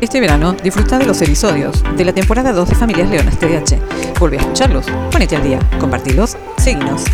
Este verano disfruta de los episodios de la temporada 2 de Familias Leonas TDH. Vuelve a escucharlos, ponete al día, compartilos, seguinos.